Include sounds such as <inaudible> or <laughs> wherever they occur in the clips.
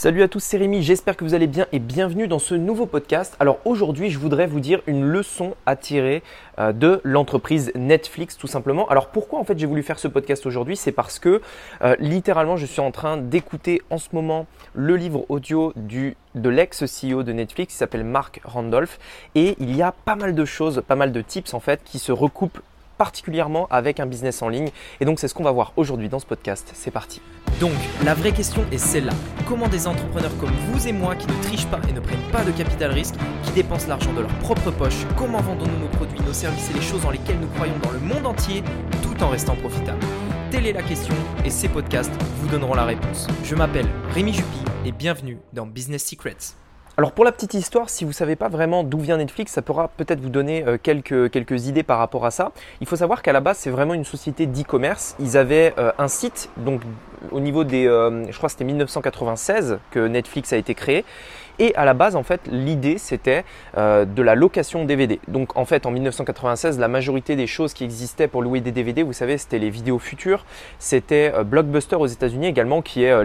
Salut à tous, c'est Rémi, j'espère que vous allez bien et bienvenue dans ce nouveau podcast. Alors aujourd'hui, je voudrais vous dire une leçon à tirer euh, de l'entreprise Netflix tout simplement. Alors pourquoi en fait j'ai voulu faire ce podcast aujourd'hui? C'est parce que euh, littéralement je suis en train d'écouter en ce moment le livre audio de l'ex-CEO de Netflix qui s'appelle Mark Randolph et il y a pas mal de choses, pas mal de tips en fait qui se recoupent particulièrement avec un business en ligne. Et donc c'est ce qu'on va voir aujourd'hui dans ce podcast. C'est parti. Donc la vraie question est celle-là. Comment des entrepreneurs comme vous et moi qui ne trichent pas et ne prennent pas de capital risque, qui dépensent l'argent de leur propre poche, comment vendons-nous nos produits, nos services et les choses dans lesquelles nous croyons dans le monde entier tout en restant profitables? Telle est la question et ces podcasts vous donneront la réponse. Je m'appelle Rémi Jupy et bienvenue dans Business Secrets. Alors pour la petite histoire, si vous ne savez pas vraiment d'où vient Netflix, ça pourra peut-être vous donner euh, quelques, quelques idées par rapport à ça. Il faut savoir qu'à la base, c'est vraiment une société d'e-commerce. Ils avaient euh, un site, donc au niveau des, euh, je crois que c'était 1996 que Netflix a été créé. Et à la base, en fait, l'idée, c'était euh, de la location DVD. Donc, en fait, en 1996, la majorité des choses qui existaient pour louer des DVD, vous savez, c'était les vidéos futures. C'était euh, Blockbuster aux États-Unis également, qui est euh,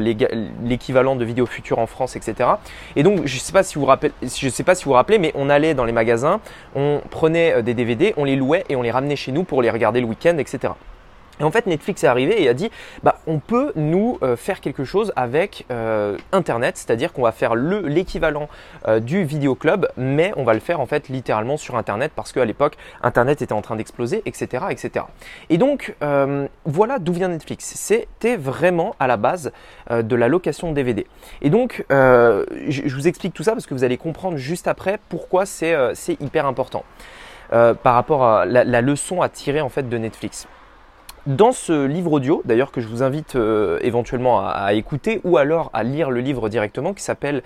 l'équivalent de vidéos futures en France, etc. Et donc, je ne sais pas si vous sais pas si vous vous rappelez, mais on allait dans les magasins, on prenait des DVD, on les louait et on les ramenait chez nous pour les regarder le week-end, etc. Et en fait, Netflix est arrivé et a dit, bah, on peut nous euh, faire quelque chose avec euh, Internet, c'est-à-dire qu'on va faire l'équivalent euh, du Video Club, mais on va le faire en fait littéralement sur Internet parce qu'à l'époque, Internet était en train d'exploser, etc., etc. Et donc, voilà d'où vient Netflix. C'était vraiment à la base de la location de DVD. Et donc, je, vous explique tout ça parce que vous allez comprendre juste après pourquoi c'est hyper important par rapport à la, la leçon à tirer en fait de Netflix. Dans ce livre audio, d'ailleurs que je vous invite euh, éventuellement à, écouter ou alors à lire le livre directement, qui s'appelle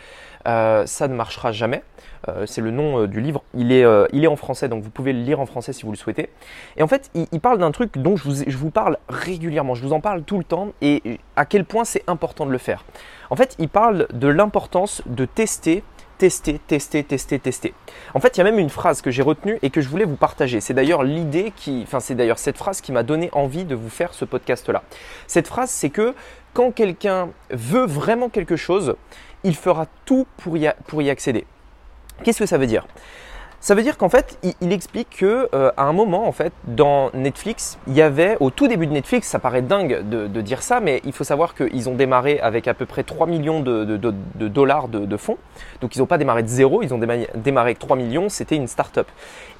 euh, Ça ne marchera jamais. Euh, c'est le nom du livre. Il est, il est en français, donc vous pouvez le lire en français si vous le souhaitez. Et en fait, il, parle d'un truc dont je vous, je vous parle régulièrement. Je vous en parle tout le temps et à quel point c'est important de le faire. En fait, il parle de l'importance de tester tester, tester, tester, tester. En fait, il y a même une phrase que j'ai retenue et que je voulais vous partager. C'est d'ailleurs l'idée qui, enfin, c'est d'ailleurs cette phrase qui m'a donné envie de vous faire ce podcast-là. Cette phrase, c'est que quand quelqu'un veut vraiment quelque chose, il fera tout pour y, pour y accéder. Qu'est-ce que ça veut dire? Ça veut dire qu'en fait, il, explique que euh, à un moment, en fait, dans Netflix, il y avait au tout début de Netflix, ça paraît dingue de, dire ça, mais il faut savoir qu'ils ont démarré avec à peu près 3 millions de, dollars de, fonds. Donc ils n'ont pas démarré de zéro, ils ont démarré, avec 3 millions. C'était une start-up.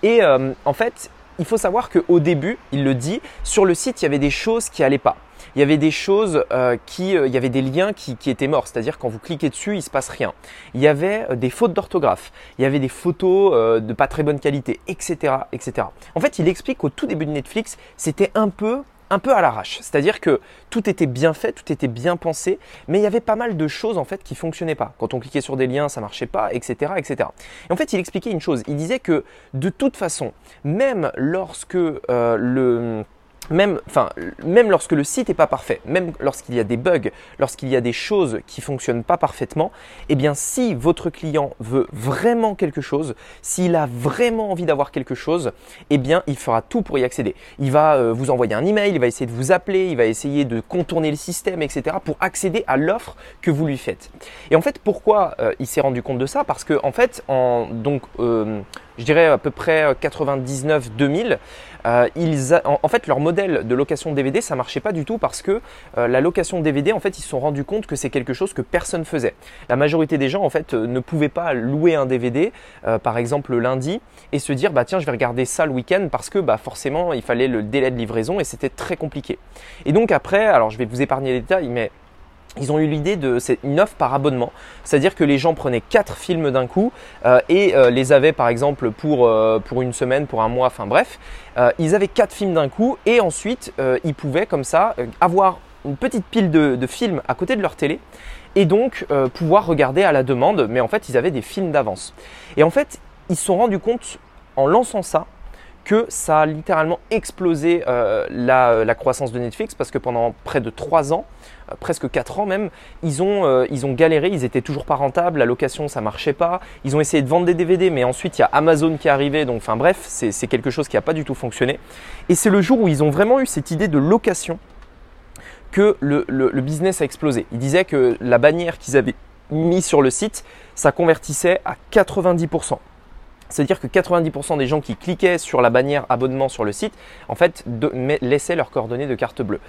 Et euh, en fait, il faut savoir qu'au début, il le dit, sur le site, il y avait des choses qui n'allaient pas il y avait des choses euh, qui, euh, il y avait des liens qui, étaient morts, c'est-à-dire quand vous cliquez dessus, il se passe rien. Il y avait euh, des fautes d'orthographe, il y avait des photos de pas très bonne qualité, etc., etc. En fait, il explique qu'au tout début de Netflix, c'était un peu un peu à l'arrache. C'est-à-dire que tout était bien fait, tout était bien pensé, mais il y avait pas mal de choses en fait qui fonctionnaient pas. Quand on cliquait sur des liens, ça marchait pas, etc., etc. Et en fait, il expliquait une chose. Il disait que de toute façon, même lorsque le même, enfin, même lorsque le site n'est pas parfait, même lorsqu'il y a des bugs, lorsqu'il y a des choses qui fonctionnent pas parfaitement, eh bien, si votre client veut vraiment quelque chose, s'il a vraiment envie d'avoir quelque chose, eh bien, il fera tout pour y accéder. Il va euh, vous envoyer un email, il va essayer de vous appeler, il va essayer de contourner le système, etc., pour accéder à l'offre que vous lui faites. Et en fait, pourquoi euh, il s'est rendu compte de ça? Parce que, en fait, en donc euh, je dirais à peu près 99-2000, euh, ils en, fait leur modèle de location DVD ça marchait pas du tout parce que euh, la location DVD en fait ils se sont rendus compte que c'est quelque chose que personne faisait. La majorité des gens en fait euh, ne pouvaient pas louer un DVD par exemple le lundi et se dire bah tiens je vais regarder ça le week-end parce que bah forcément il fallait le délai de livraison et c'était très compliqué. Et donc après alors je vais vous épargner les détails mais ils ont eu l'idée de c'est une offre par abonnement, c'est-à-dire que les gens prenaient quatre films d'un coup euh, et euh, les avaient par exemple pour euh, pour une semaine, pour un mois, enfin bref, ils avaient quatre films d'un coup et ensuite ils pouvaient comme ça avoir une petite pile de, de, films à côté de leur télé et donc pouvoir regarder à la demande, mais en fait ils avaient des films d'avance. Et en fait ils se sont rendus compte en lançant ça que ça a littéralement explosé euh, la, croissance de Netflix parce que pendant près de 3 ans, euh, presque 4 ans même, ils ont, euh, galéré, ils étaient toujours pas rentables, la location ça marchait pas, ils ont essayé de vendre des DVD mais ensuite il y a Amazon qui est arrivé, donc enfin bref, c'est quelque chose qui n'a pas du tout fonctionné. Et c'est le jour où ils ont vraiment eu cette idée de location que le, le business a explosé. Ils disaient que la bannière qu'ils avaient mis sur le site, ça convertissait à 90%. C'est-à-dire que 90% des gens qui cliquaient sur la bannière abonnement sur le site, en fait, laissaient leurs coordonnées de carte bleue.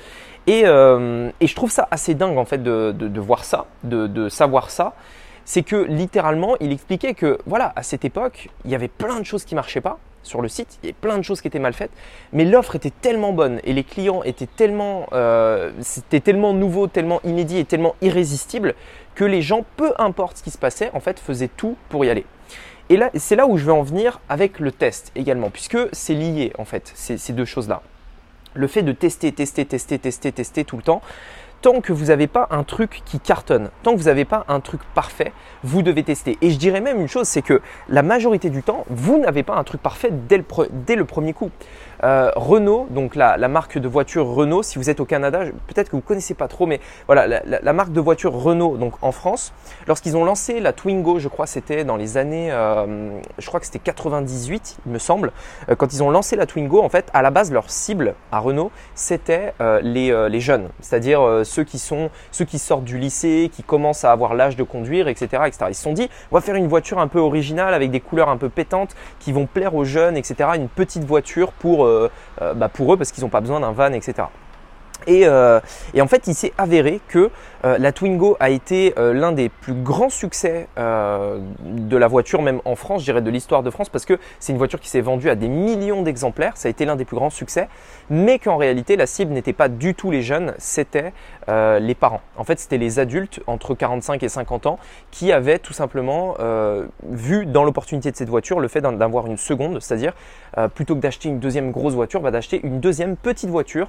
Euh, et, je trouve ça assez dingue, en fait, de, voir ça, de, savoir ça. C'est que littéralement, il expliquait que, voilà, à cette époque, il y avait plein de choses qui marchaient pas sur le site, il y avait plein de choses qui étaient mal faites, mais l'offre était tellement bonne et les clients étaient tellement, euh, c'était tellement nouveau, tellement inédit et tellement irrésistible que les gens, peu importe ce qui se passait, en fait, faisaient tout pour y aller. Et là, c'est là où je veux en venir avec le test également, puisque c'est lié en fait, ces, deux choses-là. Le fait de tester, tester, tester, tester, tester tout le temps, tant que vous n'avez pas un truc qui cartonne, tant que vous n'avez pas un truc parfait, vous devez tester. Et je dirais même une chose, c'est que la majorité du temps, vous n'avez pas un truc parfait dès le premier coup. Euh, Renault, donc la, marque de voiture Renault, si vous êtes au Canada, peut-être que vous ne connaissez pas trop, mais voilà, la, marque de voiture Renault, donc en France, lorsqu'ils ont lancé la Twingo, je crois c'était dans les années, euh, je crois que c'était 98, il me semble, euh, quand ils ont lancé la Twingo, en fait, à la base, leur cible à Renault, c'était les, les, jeunes, c'est-à-dire ceux qui sont, ceux qui sortent du lycée, qui commencent à avoir l'âge de conduire, etc., etc. Ils se sont dit, on va faire une voiture un peu originale avec des couleurs un peu pétantes qui vont plaire aux jeunes, etc. Une petite voiture pour euh, euh, bah, pour eux parce qu'ils n'ont pas besoin d'un van, etc. Euh, et, en fait, il s'est avéré que la Twingo a été l'un des plus grands succès de la voiture, même en France, je dirais de l'histoire de France, parce que c'est une voiture qui s'est vendue à des millions d'exemplaires. Ça a été l'un des plus grands succès, mais qu'en réalité, la cible n'était pas du tout les jeunes, c'était euh, les parents. En fait, c'était les adultes entre 45 et 50 ans qui avaient tout simplement euh, vu dans l'opportunité de cette voiture le fait d'avoir une seconde, c'est-à-dire euh, plutôt que d'acheter une deuxième grosse voiture, bah, d'acheter une deuxième petite voiture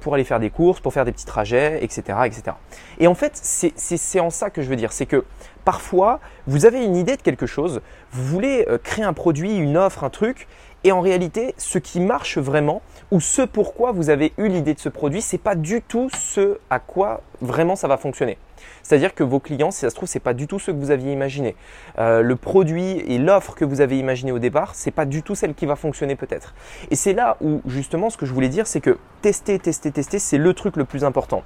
pour aller faire des courses, pour faire des petits trajets, etc. etc. Et en fait, c'est en ça que je veux dire, c'est que parfois, vous avez une idée de quelque chose, vous voulez créer un produit, une offre, un truc, et en réalité, ce qui marche vraiment, ou ce pourquoi vous avez eu l'idée de ce produit, c'est pas du tout ce à quoi vraiment ça va fonctionner. C'est-à-dire que vos clients, si ça se trouve, c'est pas du tout ce que vous aviez imaginé. Euh, le produit et l'offre que vous avez imaginé au départ, c'est pas du tout celle qui va fonctionner peut-être. Et c'est là où justement, ce que je voulais dire, c'est que tester, tester, tester, c'est le truc le plus important.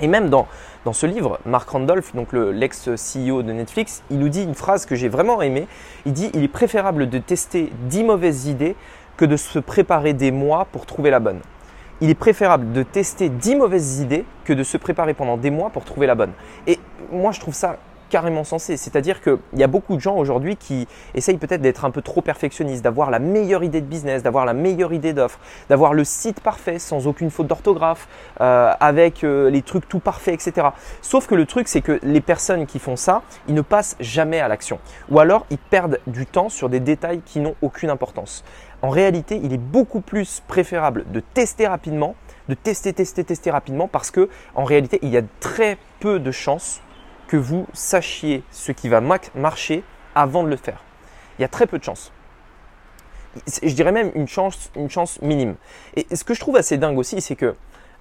Et même dans, ce livre, Mark Randolph, donc l'ex-CEO de Netflix, il nous dit une phrase que j'ai vraiment aimée. Il dit Il est préférable de tester 10 mauvaises idées que de se préparer des mois pour trouver la bonne. Il est préférable de tester 10 mauvaises idées que de se préparer pendant des mois pour trouver la bonne. Et moi, je trouve ça carrément sensé. C'est-à-dire qu'il y a beaucoup de gens aujourd'hui qui essayent peut-être d'être un peu trop perfectionnistes, d'avoir la meilleure idée de business, d'avoir la meilleure idée d'offre, d'avoir le site parfait sans aucune faute d'orthographe, euh, avec euh, les trucs tout parfaits, etc. Sauf que le truc, c'est que les personnes qui font ça, ils ne passent jamais à l'action. Ou alors, ils perdent du temps sur des détails qui n'ont aucune importance. En réalité, il est beaucoup plus préférable de tester rapidement, de tester, tester, tester rapidement, parce que en réalité, il y a très peu de chances que vous sachiez ce qui va marcher avant de le faire. Il y a très peu de chances. Je dirais même une chance, une chance minime. Et ce que je trouve assez dingue aussi, c'est que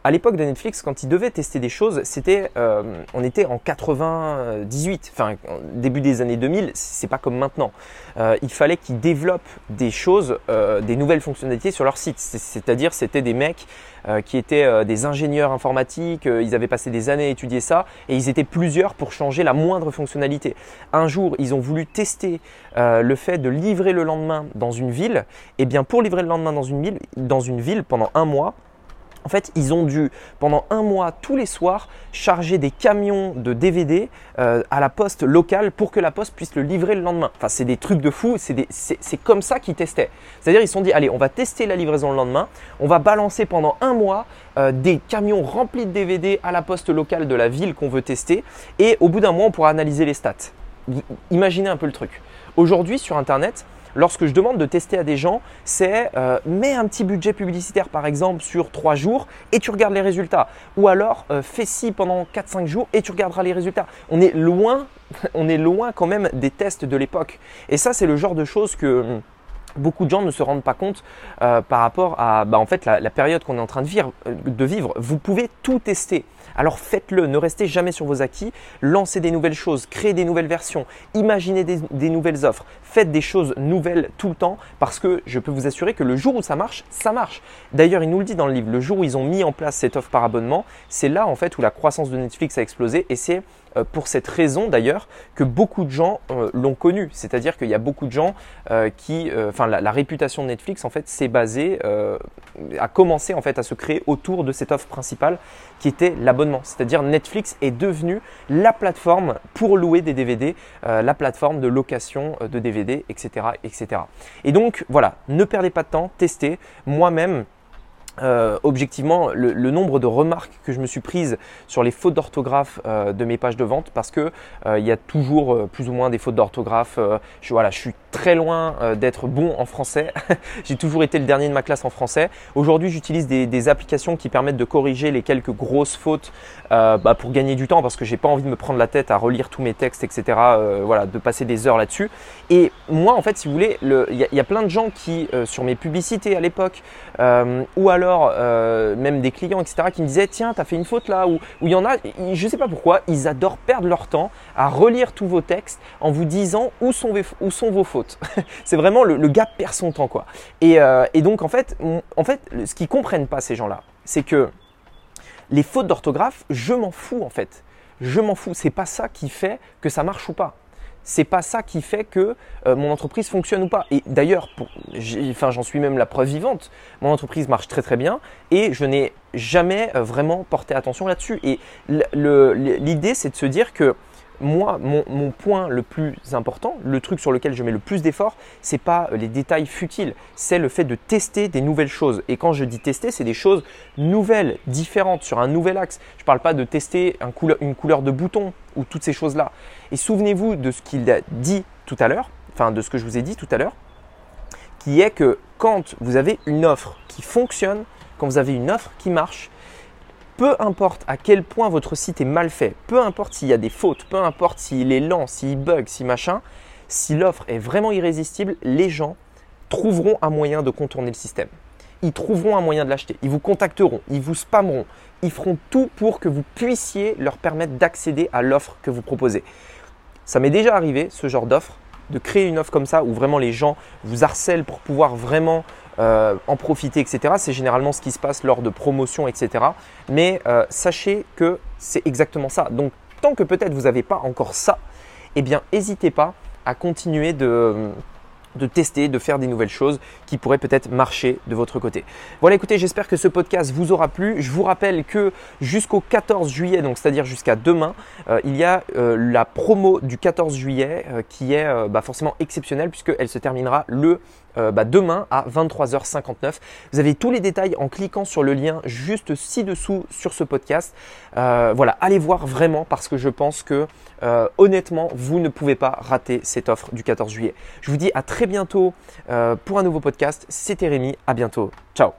à l'époque de Netflix, quand ils devaient tester des choses, c'était, euh, on était en 98, enfin début des années 2000. C'est pas comme maintenant. Euh, il fallait qu'ils développent des choses, euh, des nouvelles fonctionnalités sur leur site. C'est-à-dire, c'était des mecs qui étaient des ingénieurs informatiques. ils avaient passé des années à étudier ça et ils étaient plusieurs pour changer la moindre fonctionnalité. Un jour, ils ont voulu tester le fait de livrer le lendemain dans une ville. Et eh bien, pour livrer le lendemain dans une ville, dans une ville pendant un mois en fait, ils ont dû, pendant un mois, tous les soirs, charger des camions de DVD euh, à la poste locale pour que la poste puisse le livrer le lendemain. Enfin, c'est des trucs de fou, c'est comme ça qu'ils testaient. C'est-à-dire, ils se sont dit, allez, on va tester la livraison le lendemain, on va balancer pendant un mois euh, des camions remplis de DVD à la poste locale de la ville qu'on veut tester, et au bout d'un mois, on pourra analyser les stats. Imaginez un peu le truc. Aujourd'hui, sur Internet, lorsque je demande de tester à des gens, c'est euh, mets un petit budget publicitaire par exemple sur 3 jours et tu regardes les résultats. Ou alors euh, fais ci pendant 4-5 jours et tu regarderas les résultats. On est loin, <laughs> on est loin quand même des tests de l'époque. Et ça, c'est le genre de choses que hum, beaucoup de gens ne se rendent pas compte euh, par rapport à bah, en fait, la, période qu'on est en train de vivre, de vivre. Vous pouvez tout tester. Alors faites-le, ne restez jamais sur vos acquis, lancez des nouvelles choses, créez des nouvelles versions, imaginez des, nouvelles offres, faites des choses nouvelles tout le temps parce que je peux vous assurer que le jour où ça marche, ça marche. D'ailleurs, il nous le dit dans le livre, le jour où ils ont mis en place cette offre par abonnement, c'est là en fait où la croissance de Netflix a explosé et c'est euh, pour cette raison d'ailleurs que beaucoup de gens euh, l'ont connu. C'est-à-dire qu'il y a beaucoup de gens euh, qui, enfin la, réputation de Netflix en fait s'est basée, a commencé en fait à se créer autour de cette offre principale qui était l'abonnement. C'est-à-dire Netflix est devenu la plateforme pour louer des DVD, la plateforme de location de DVD, etc., etc. Et donc voilà, ne perdez pas de temps, testez. Moi-même, euh, objectivement le, nombre de remarques que je me suis prises sur les fautes d'orthographe euh, de mes pages de vente parce que euh, il y a toujours plus ou moins des fautes d'orthographe. je, suis très loin d'être bon en français. <laughs> J'ai toujours été le dernier de ma classe en français. Aujourd'hui, j'utilise des, applications qui permettent de corriger les quelques grosses fautes bah, pour gagner du temps parce que j'ai pas envie de me prendre la tête à relire tous mes textes, etc. voilà, de passer des heures là-dessus. Et moi, en fait, si vous voulez, il y, a plein de gens qui sur mes publicités à l'époque ou alors euh, même des clients, etc., qui me disaient Tiens, tu as fait une faute là, ou il y en a, je ne sais pas pourquoi, ils adorent perdre leur temps à relire tous vos textes en vous disant où sont, vos fautes. <laughs> c'est vraiment le, gars perd son temps, quoi. Et, euh, et donc, en fait, en fait, ce qu'ils comprennent pas, ces gens-là, c'est que les fautes d'orthographe, je m'en fous, en fait. Je m'en fous. C'est pas ça qui fait que ça marche ou pas c'est pas ça qui fait que euh, mon entreprise fonctionne ou pas. Et d'ailleurs, enfin, j'en suis même la preuve vivante. Mon entreprise marche très très bien et je n'ai jamais euh, vraiment porté attention là-dessus. Et l'idée, c'est de se dire que moi, mon, point le plus important, le truc sur lequel je mets le plus d'efforts, c'est pas les détails futiles, c'est le fait de tester des nouvelles choses. Et quand je dis tester, c'est des choses nouvelles, différentes, sur un nouvel axe. Je ne parle pas de tester une couleur de bouton ou toutes ces choses-là. Et souvenez-vous de ce qu'il a dit tout à l'heure, enfin de ce que je vous ai dit tout à l'heure, qui est que quand vous avez une offre qui fonctionne, quand vous avez une offre qui marche, peu importe à quel point votre site est mal fait, peu importe s'il y a des fautes, peu importe s'il est lent, s'il bug, si machin, si l'offre est vraiment irrésistible, les gens trouveront un moyen de contourner le système. Ils trouveront un moyen de l'acheter. Ils vous contacteront, ils vous spammeront, ils feront tout pour que vous puissiez leur permettre d'accéder à l'offre que vous proposez. Ça m'est déjà arrivé, ce genre d'offre, de créer une offre comme ça où vraiment les gens vous harcèlent pour pouvoir vraiment euh, en profiter, etc. C'est généralement ce qui se passe lors de promotions, etc. Mais euh, sachez que c'est exactement ça. Donc tant que peut-être vous n'avez pas encore ça, eh bien n'hésitez pas à continuer de de tester, de faire des nouvelles choses qui pourraient peut-être marcher de votre côté. Voilà, écoutez, j'espère que ce podcast vous aura plu. Je vous rappelle que jusqu'au 14 juillet, donc c'est-à-dire jusqu'à demain, euh, il y a la promo du 14 juillet qui est bah, forcément exceptionnelle puisqu'elle se terminera le euh, bah, demain à 23h59. Vous avez tous les détails en cliquant sur le lien juste ci-dessous sur ce podcast. Euh, voilà, allez voir vraiment parce que je pense que euh, honnêtement, vous ne pouvez pas rater cette offre du 14 juillet. Je vous dis à très bientôt pour un nouveau podcast. C'était Rémi, à bientôt. Ciao